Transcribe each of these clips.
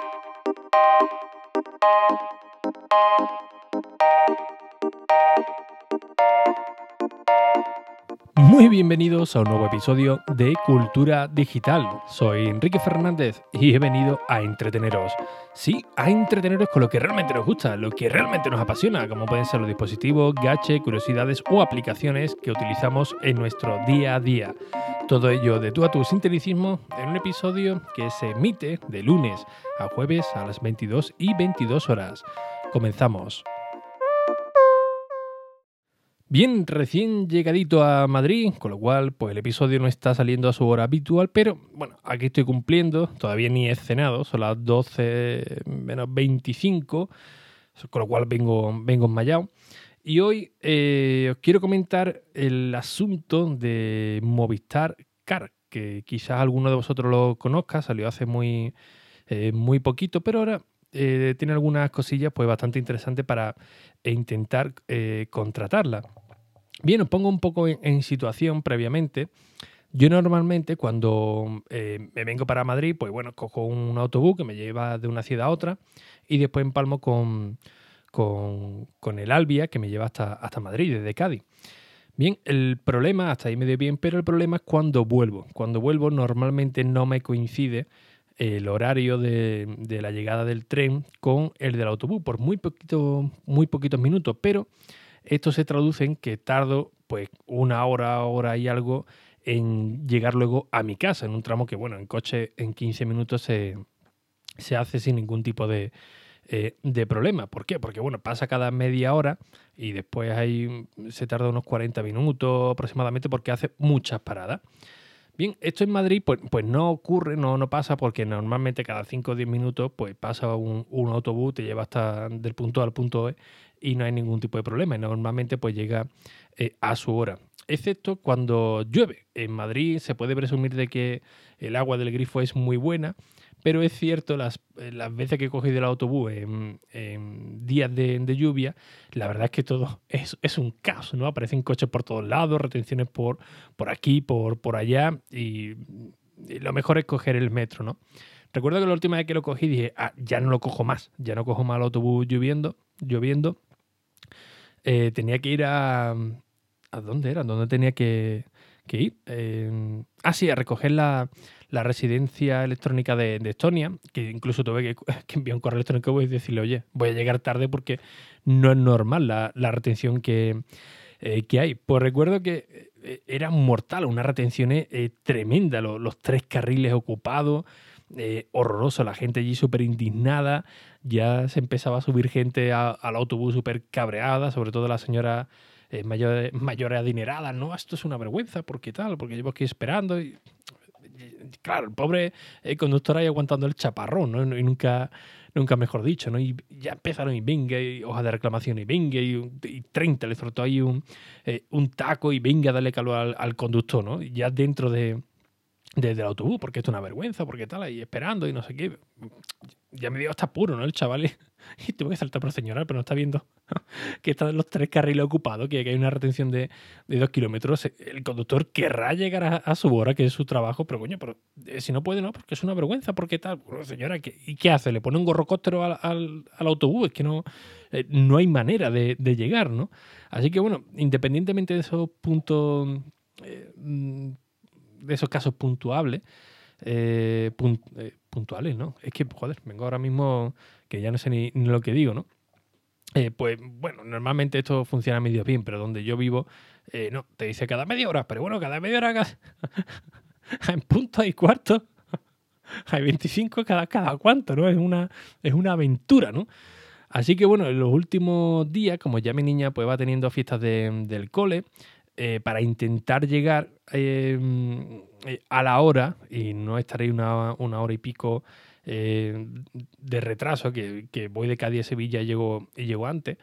Thank you. Muy bienvenidos a un nuevo episodio de Cultura Digital. Soy Enrique Fernández y he venido a entreteneros. Sí, a entreteneros con lo que realmente nos gusta, lo que realmente nos apasiona, como pueden ser los dispositivos, gache, curiosidades o aplicaciones que utilizamos en nuestro día a día. Todo ello de tú a tu sinteticismo en un episodio que se emite de lunes a jueves a las 22 y 22 horas. Comenzamos. Bien, recién llegadito a Madrid, con lo cual pues el episodio no está saliendo a su hora habitual, pero bueno, aquí estoy cumpliendo, todavía ni he cenado, son las 12 menos 25, con lo cual vengo, vengo enmayado. Y hoy eh, os quiero comentar el asunto de Movistar Car, que quizás alguno de vosotros lo conozca, salió hace muy, eh, muy poquito, pero ahora eh, tiene algunas cosillas pues bastante interesantes para intentar contratarla. Bien, os pongo un poco en, situación previamente. Yo normalmente cuando eh, me vengo para Madrid, pues bueno, cojo un autobús que me lleva de una ciudad a otra y después empalmo con, con, el Albia que me lleva hasta, hasta Madrid, desde Cádiz. Bien, el problema, hasta ahí me dio bien, pero el problema es cuando vuelvo. Cuando vuelvo normalmente no me coincide el horario de, de la llegada del tren con el del autobús, por muy, poquito, muy poquitos minutos, pero esto se traduce en que tardo pues una hora, hora y algo en llegar luego a mi casa, en un tramo que, bueno, en coche en 15 minutos se, hace sin ningún tipo de, eh, de problema. ¿Por qué? Porque, bueno, pasa cada media hora y después ahí se tarda unos 40 minutos aproximadamente porque hace muchas paradas. Bien, esto en Madrid pues, pues no ocurre, no, no pasa porque normalmente cada 5 o 10 minutos pues pasa un, autobús, te lleva hasta del punto A al punto E y no hay ningún tipo de problema. Y normalmente pues llega eh, a su hora. Excepto cuando llueve. En Madrid se puede presumir de que el agua del grifo es muy buena, pero es cierto, las, eh, las veces que he cogido el autobús en, días de, lluvia, la verdad es que todo es, es, un caos, ¿no? Aparecen coches por todos lados, retenciones por, por aquí, por, por allá, y, lo mejor es coger el metro, ¿no? Recuerdo que la última vez que lo cogí dije, ah, ya no lo cojo más, ya no cojo más el autobús lloviendo, lloviendo eh, tenía que ir a... ¿A dónde era? ¿Dónde tenía que, ir? Eh, ah, sí, a recoger la, residencia electrónica de, Estonia, que incluso tuve que, enviar un correo electrónico y decirle, oye, voy a llegar tarde porque no es normal la, retención que, eh, que, hay. Pues recuerdo que era mortal, una retención tremenda, los, tres carriles ocupados, horroroso, la gente allí súper indignada ya se empezaba a subir gente al autobús súper cabreada, sobre todo la señora eh, mayores, mayores adineradas, ¿no? Esto es una vergüenza, ¿por qué tal? Porque llevo aquí esperando y, claro, el pobre eh, conductor ahí aguantando el chaparrón, ¿no? Y nunca, nunca mejor dicho, ¿no? Y ya empezaron y venga, y hoja de reclamación y venga, y, y 30, le soltó ahí un, eh, un taco y venga a darle calor al, al conductor, ¿no? Ya dentro de, desde el autobús, porque esto es una vergüenza, porque tal, ahí esperando y no sé qué. Ya me dio hasta puro, ¿no? El chaval. Y tuve que saltar por señora, pero no está viendo que están los tres carriles ocupados, que hay una retención de, dos kilómetros. El conductor querrá llegar a, su hora, que es su trabajo, pero coño, pero eh, si no puede, no, porque es una vergüenza, porque tal. señora, ¿y qué hace? ¿Le pone un gorrocóptero al, al, autobús? Es que no, eh, no hay manera de, llegar, ¿no? Así que bueno, independientemente de esos puntos. Eh, mm, de esos casos puntuables, eh, eh, puntuales, ¿no? Es que, joder, vengo ahora mismo que ya no sé ni, lo que digo, ¿no? Eh, pues bueno, normalmente esto funciona medio bien, pero donde yo vivo, no, te dice cada media hora, pero bueno, cada media hora, en punto y cuarto, hay 25 cada, cada cuánto, ¿no? Es una, es una aventura, ¿no? Así que bueno, en los últimos días, como ya mi niña pues va teniendo fiestas del cole, eh, para intentar llegar em, eh, a la hora y no estaré una, hora y pico eh, de retraso, que, voy de Cádiz a Sevilla y llego, llego antes,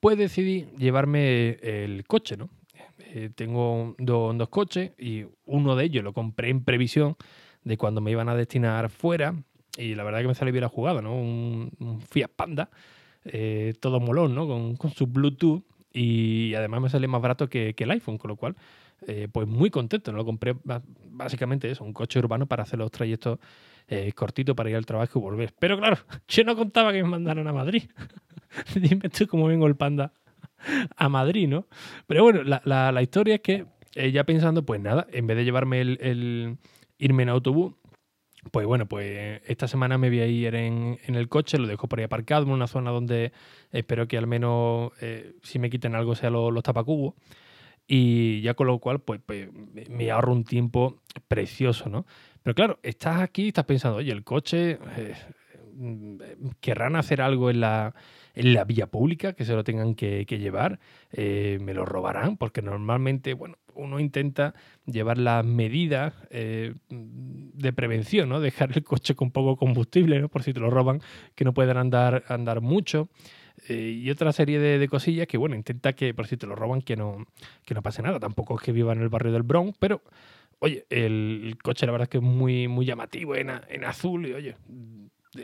pues decidí llevarme el coche, ¿no? tengo dos coches y uno de ellos lo compré en previsión de cuando me iban a destinar fuera y la verdad que me salió bien la jugada, ¿no? Un, Fiat Panda, todo molón, ¿no? Con, con su Bluetooth y además me sale más barato que, el iPhone, con lo cual, eh, pues muy contento. Lo compré básicamente eso, un coche urbano para hacer los trayectos eh, cortito para ir al trabajo y volver. Pero claro, yo no contaba que me mandaran a Madrid. Dime tú cómo vengo el panda a Madrid, ¿no? Pero bueno, la, historia es que eh, ya pensando, pues nada, en vez de llevarme el, irme en autobús, pues bueno, pues esta semana me voy a ir en, el coche, lo dejo por ahí aparcado en una zona donde espero que al menos eh, si me quiten algo sea los, los tapacubos. Y ya con lo cual, pues, pues, me ahorro un tiempo precioso, ¿no? Pero claro, estás aquí y estás pensando, oye, el coche, eh, querrán hacer algo en la, en la vía pública que se lo tengan que, llevar, eh, me lo robarán, porque normalmente, bueno, uno intenta llevar las medidas eh, de prevención, ¿no? Dejar el coche con poco combustible, ¿no? Por si te lo roban, que no puedan andar, andar mucho. Eh, y otra serie de, cosillas que, bueno, intenta que, por si te lo roban, que no, que no pase nada. Tampoco es que viva en el barrio del Bronx, pero, oye, el, coche la verdad es que es muy, muy llamativo en, en azul y, oye,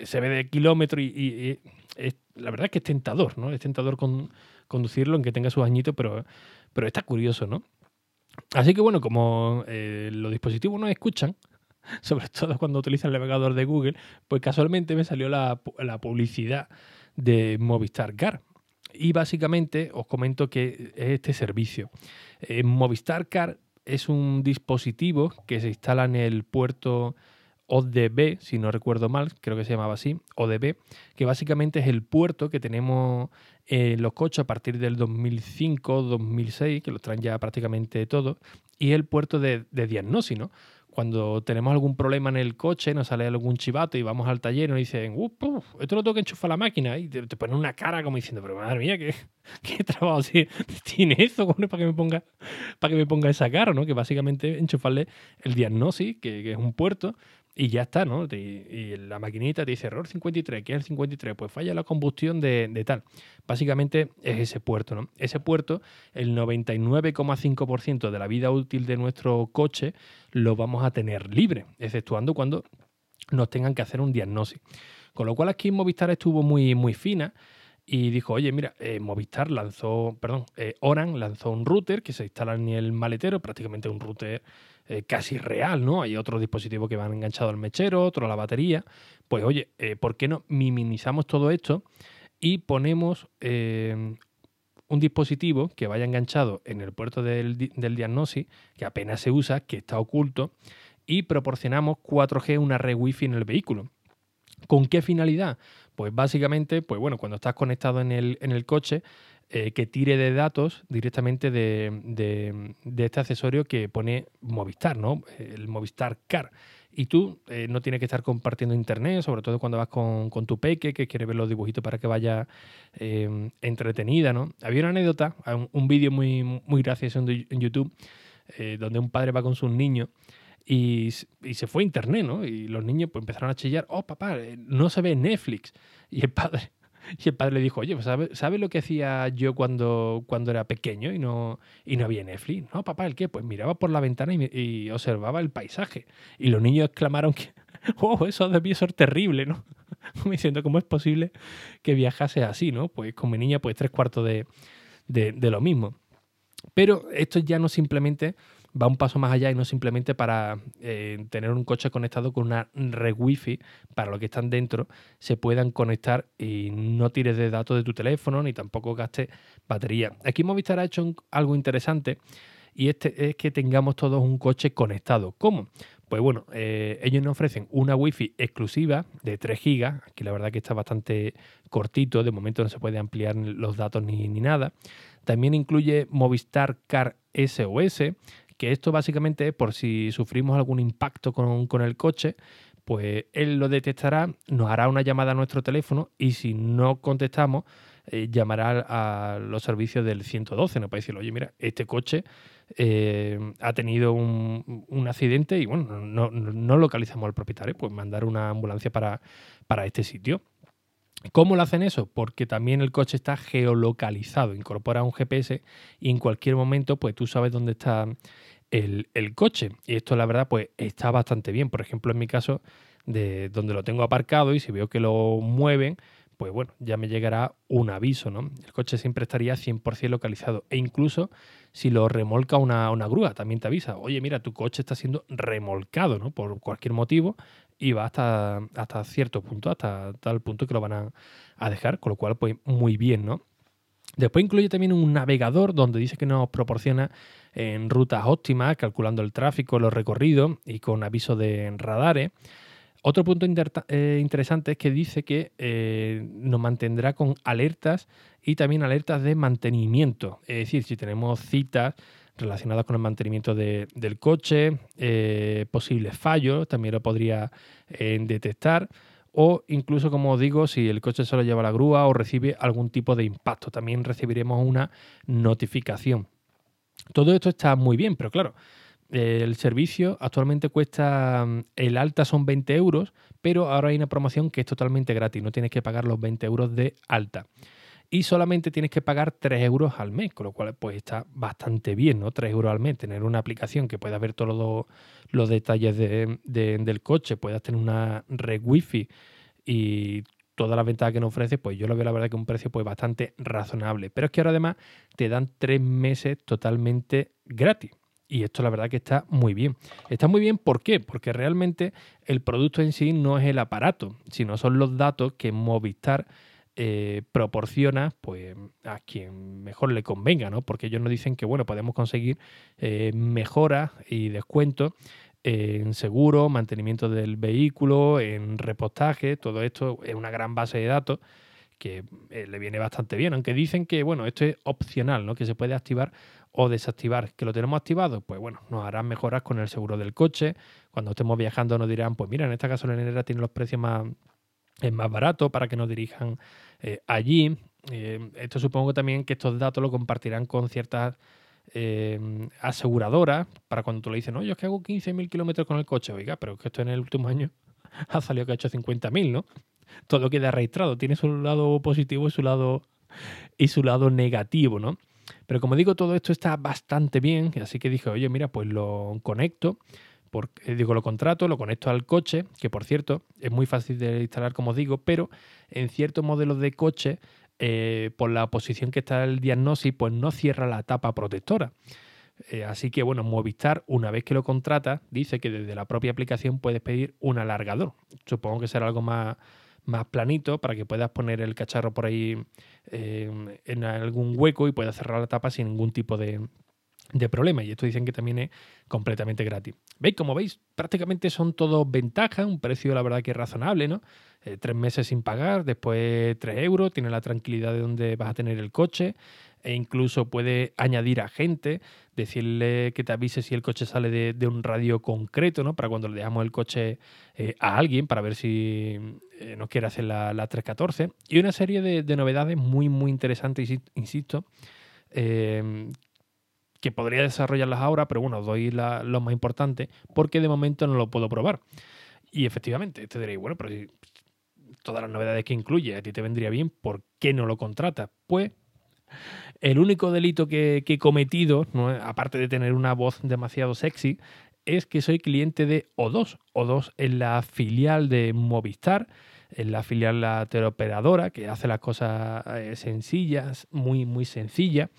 se ve de kilómetro y, la verdad es que es tentador, ¿no? Es tentador con, conducirlo, aunque tenga sus añitos, pero, pero está curioso, ¿no? Así que bueno, como eh, los dispositivos no escuchan, sobre todo cuando utilizan el navegador de Google, pues casualmente me salió la, publicidad de Movistar Car. Y básicamente os comento que es este servicio. Eh, Movistar Car es un dispositivo que se instala en el puerto ODB, si no recuerdo mal, creo que se llamaba así, ODB, que básicamente es el puerto que tenemos en los coches a partir del 2005-2006, que lo traen ya prácticamente todo, y el puerto de, de ¿no? cuando tenemos algún problema en el coche, nos sale algún chivato y vamos al taller y nos dicen, esto lo tengo que enchufar la máquina. Y te, ponen una cara como diciendo, pero madre mía, ¿qué, trabajo tiene eso? para que me ponga, para que me ponga esa cara, ¿no? Que básicamente enchufarle el diagnóstico, que es un puerto, y ya está, ¿no? Y, la maquinita te dice error 53, ¿qué es el 53? Pues falla la combustión de, tal. Básicamente es ese puerto, ¿no? Ese puerto, el 99,5% de la vida útil de nuestro coche lo vamos a tener libre, exceptuando cuando nos tengan que hacer un diagnóstico. Con lo cual aquí Movistar estuvo muy, muy fina y dijo, oye, mira, eh, Movistar lanzó, perdón, eh, Oran lanzó un router que se instala en el maletero, prácticamente un router eh, casi real, ¿no? Hay otros dispositivos que van enganchados al mechero, otro a la batería. Pues oye, eh, ¿por qué no minimizamos todo esto y ponemos eh, un dispositivo que vaya enganchado en el puerto del, del que apenas se usa, que está oculto, y proporcionamos 4G, una red Wi-Fi en el vehículo? ¿Con qué finalidad? Pues básicamente, pues bueno, cuando estás conectado en el, en el coche, eh, que tire de datos directamente de, este accesorio que pone Movistar, ¿no? El Movistar Car. Y tú eh, no tienes que estar compartiendo internet, sobre todo cuando vas con, tu peque, que quiere ver los dibujitos para que vaya em, entretenida, ¿no? Había una anécdota, un, vídeo muy, muy gracioso en YouTube, eh, donde un padre va con sus niños y, y, se fue a internet, ¿no? Y los niños pues, empezaron a chillar, oh, papá, no se ve Netflix. Y el padre y el padre le dijo, oye, pues ¿sabes lo que hacía yo cuando, cuando era pequeño y no, y no había Netflix? No, papá, ¿el qué? Pues miraba por la ventana y, observaba el paisaje. Y los niños exclamaron que, oh, eso debió ser terrible, ¿no? Me diciendo, ¿cómo es posible que viajase así, ¿no? Pues con mi niña, pues tres cuartos de, de lo mismo. Pero esto ya no simplemente va un paso más allá y no simplemente para eh, tener un coche conectado con una red wifi para los que están dentro se puedan conectar y no tires de datos de tu teléfono ni tampoco gastes batería. Aquí Movistar ha hecho algo interesante y este es que tengamos todos un coche conectado. ¿Cómo? Pues bueno, eh, ellos nos ofrecen una wifi exclusiva de 3 GB, que la verdad que está bastante cortito, de momento no se puede ampliar los datos ni, ni nada. También incluye Movistar Car SOS, que esto básicamente es por si sufrimos algún impacto con, el coche, pues él lo detectará, nos hará una llamada a nuestro teléfono y si no contestamos, eh, llamará a los servicios del 112, nos puede decir, oye, mira, este coche eh, ha tenido un, accidente y bueno, no, localizamos al propietario, pues mandar una ambulancia para, para este sitio. ¿Cómo lo hacen eso? Porque también el coche está geolocalizado, incorpora un GPS y en cualquier momento pues tú sabes dónde está el, coche. Y esto la verdad pues está bastante bien. Por ejemplo, en mi caso, de donde lo tengo aparcado y si veo que lo mueven, pues bueno, ya me llegará un aviso, ¿no? El coche siempre estaría 100% localizado. E incluso si lo remolca una, una grúa, también te avisa, oye, mira, tu coche está siendo remolcado, ¿no? Por cualquier motivo, y va hasta, hasta cierto punto, hasta tal punto que lo van a, a dejar, con lo cual, pues muy bien, ¿no? Después incluye también un navegador donde dice que nos proporciona en rutas óptimas, calculando el tráfico, los recorridos y con aviso de radares. Otro punto eh, interesante es que dice que eh, nos mantendrá con alertas y también alertas de mantenimiento. Es decir, si tenemos citas relacionadas con el mantenimiento del coche, eh, posibles fallos, también lo podría detectar. O incluso, como digo, si el coche solo lleva la grúa o recibe algún tipo de impacto, también recibiremos una notificación. Todo esto está muy bien, pero claro, el servicio actualmente cuesta, mm, el alta son 20 euros, pero ahora hay una promoción que es totalmente gratis, no tienes que pagar los 20 euros de alta. Y solamente tienes que pagar 3 euros al mes, con lo cual pues está bastante bien, ¿no? 3 euros al mes, tener una aplicación que pueda ver todos los, detalles del coche, puedas tener una red wifi y todas las ventajas que nos ofrece, pues yo lo veo la verdad que un precio pues bastante razonable. Pero es que ahora además te dan 3 meses totalmente gratis. Y esto la verdad que está muy bien. Está muy bien, ¿por qué? Porque realmente el producto en sí no es el aparato, sino son los datos que Movistar eh, proporciona pues, a quien mejor le convenga, ¿no? Porque ellos nos dicen que, bueno, podemos conseguir eh, mejoras y descuentos en seguro, mantenimiento del vehículo, en repostaje, todo esto es una gran base de datos que eh, le viene bastante bien, aunque dicen que, bueno, esto es opcional, ¿no? Que se puede activar o desactivar. ¿Que lo tenemos activado? Pues bueno, nos harán mejoras con el seguro del coche. Cuando estemos viajando nos dirán, pues mira, en esta gasolinera tiene los precios más, es más barato para que nos dirijan eh, allí. Eh, esto supongo también que estos datos lo compartirán con ciertas eh, aseguradoras para cuando tú le dices, no, yo es que hago 15.000 kilómetros con el coche, oiga, pero que esto en el último año ha salido que ha hecho 50.000, ¿no? Todo queda registrado, tiene su lado positivo y su lado, y su lado negativo, ¿no? Pero como digo, todo esto está bastante bien, así que dije, oye, mira, pues lo conecto, eh, digo, lo contrato, lo conecto al coche, que por cierto es muy fácil de instalar, como digo, pero en ciertos modelos de coche, eh, por la posición que está el diagnóstico, pues no cierra la tapa protectora. Eh, así que bueno, Movistar, una vez que lo contrata, dice que desde la propia aplicación puedes pedir un alargador. Supongo que será algo más, más planito para que puedas poner el cacharro por ahí en algún hueco y puedas cerrar la tapa sin ningún tipo de, problema. Y esto dicen que también es completamente gratis. ¿Veis? Como veis, prácticamente son todos ventajas, un precio la verdad que es razonable, ¿no? Eh, tres meses sin pagar, después tres euros, tienes la tranquilidad de dónde vas a tener el coche e incluso puede añadir a gente, decirle que te avise si el coche sale de, un radio concreto, ¿no? Para cuando le dejamos el coche eh, a alguien, para ver si eh, nos quiere hacer la, 314. Y una serie de, novedades muy, muy interesantes, insisto, que podría desarrollarlas ahora, pero bueno, doy lo más importante, porque de momento no lo puedo probar. Y efectivamente, te diréis, bueno, pero todas las novedades que incluye, a ti te vendría bien, ¿por qué no lo contratas? Pues el único delito que, he cometido, aparte de tener una voz demasiado sexy, es que soy cliente de O2. O2 es la filial de Movistar, es la filial la teleoperadora que hace las cosas eh, sencillas, muy, muy sencillas,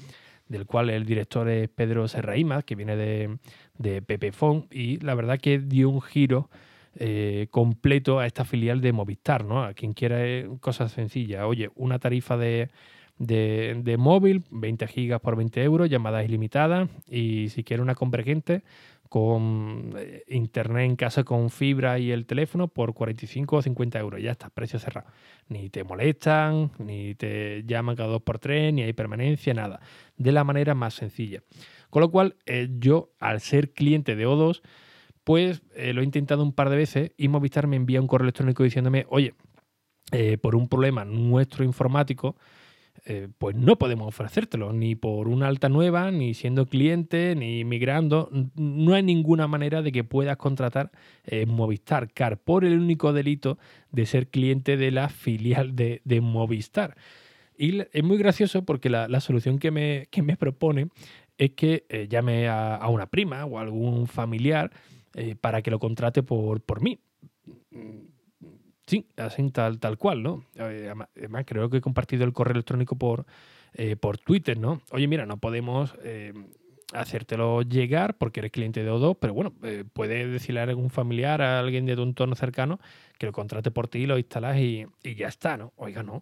del cual el director es Pedro Serraima, que viene de, de Pepefon, y la verdad que dio un giro eh, completo a esta filial de Movistar, ¿no? A quien quiera eh, cosas sencillas. Oye, una tarifa de, de, móvil, 20 gigas por 20 euros, llamadas ilimitadas y si quiere una convergente con eh, internet en casa con fibra y el teléfono por 45 o 50 euros. Ya está, precio cerrado. Ni te molestan, ni te llaman cada dos por tres, ni hay permanencia, nada. De la manera más sencilla. Con lo cual, yo, al ser cliente de O2, pues eh, lo he intentado un par de veces y Movistar me envía un correo electrónico diciéndome, oye, eh, por un problema nuestro informático, eh, pues no podemos ofrecértelo, ni por una alta nueva, ni siendo cliente, ni migrando. No hay ninguna manera de que puedas contratar Movistar Car por el único delito de ser cliente de la filial de, Movistar. Y es muy gracioso porque la, solución que me, me, propone es que llame a, a, una prima o a algún familiar eh, para que lo contrate por, por mí. Sí, así tal, tal cual, ¿no? Eh, además, creo que he compartido el correo electrónico por, eh, por Twitter, ¿no? Oye, mira, no podemos hacértelo llegar porque eres cliente de O2, pero bueno, eh, puedes decirle a algún familiar, a alguien de tu entorno cercano, que lo contrate por ti, lo instalas y, y ya está, ¿no? Oiga, no.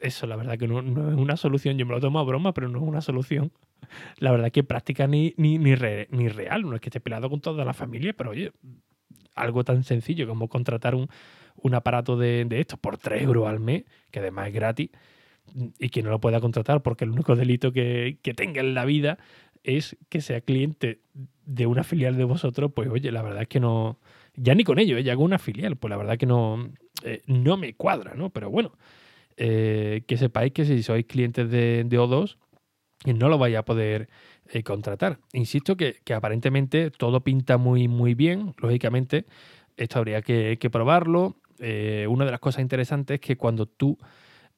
Eso la verdad que no, es una solución. Yo me lo tomo a broma, pero no es una solución. La verdad que práctica ni, ni, ni real. No es que esté pelado con toda la familia, pero oye, algo tan sencillo como contratar un, un aparato de, de estos por 3 euros al mes, que además es gratis, y que no lo pueda contratar porque el único delito que, que tenga en la vida es que sea cliente de una filial de vosotros, pues oye, la verdad es que no, ya ni con ello, ¿eh? ya hago una filial, pues la verdad que no, eh, no me cuadra, ¿no? Pero bueno, eh, que sepáis que si sois clientes de, de O2, no lo vais a poder eh, contratar. Insisto que, aparentemente todo pinta muy, muy bien, lógicamente, esto habría que probarlo. Eh, una de las cosas interesantes es que cuando tú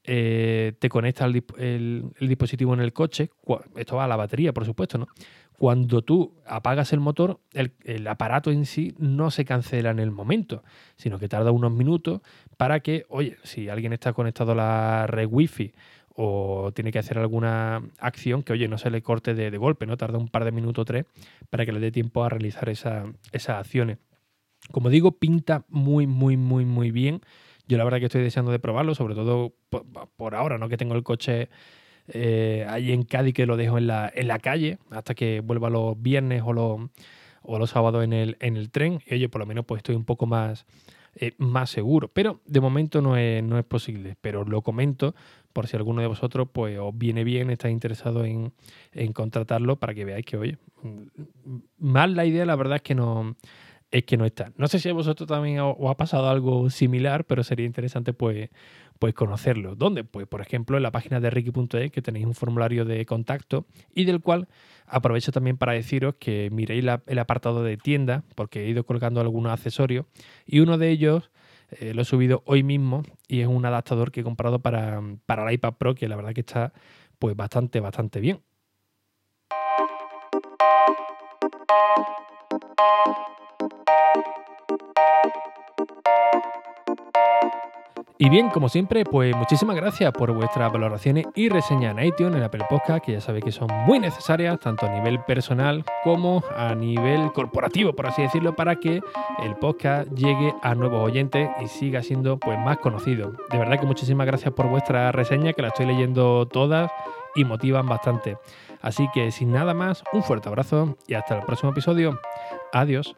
eh, te conectas el, dispositivo en el coche, esto va a la batería, por supuesto, ¿no? Cuando tú apagas el motor, el, aparato en sí no se cancela en el momento, sino que tarda unos minutos para que, oye, si alguien está conectado a la red wifi o tiene que hacer alguna acción que, oye, no se le corte de, de golpe, ¿no? Tarda un par de minutos o tres para que le dé tiempo a realizar esa, esas acciones. Como digo, pinta muy, muy, muy, muy bien. Yo la verdad que estoy deseando de probarlo, sobre todo por, ahora, ¿no? Que tengo el coche eh, ahí en Cádiz que lo dejo en la, en la calle hasta que vuelva los viernes o los, o los sábados en el, en el tren. Y oye, por lo menos pues estoy un poco más, eh, más seguro. Pero de momento no es, no es posible. Pero lo comento por si alguno de vosotros pues os viene bien, estáis interesado en, en contratarlo para que veáis que, oye, mal la idea la verdad es que no es que no está. No sé si a vosotros también os ha pasado algo similar, pero sería interesante pues, pues conocerlo. ¿Dónde? Pues por ejemplo en la página de Ricky.es que tenéis un formulario de contacto y del cual aprovecho también para deciros que miréis la, el apartado de tienda porque he ido colgando algunos accesorios y uno de ellos eh, lo he subido hoy mismo y es un adaptador que he comprado para, para el iPad Pro que la verdad que está pues bastante, bastante bien. Y bien, como siempre, pues muchísimas gracias por vuestras valoraciones y reseñas en iTunes, en Apple Podcast, que ya sabéis que son muy necesarias, tanto a nivel personal como a nivel corporativo, por así decirlo, para que el podcast llegue a nuevos oyentes y siga siendo pues más conocido. De verdad que muchísimas gracias por vuestra reseña, que la estoy leyendo todas y motivan bastante. Así que sin nada más, un fuerte abrazo y hasta el próximo episodio. Adiós.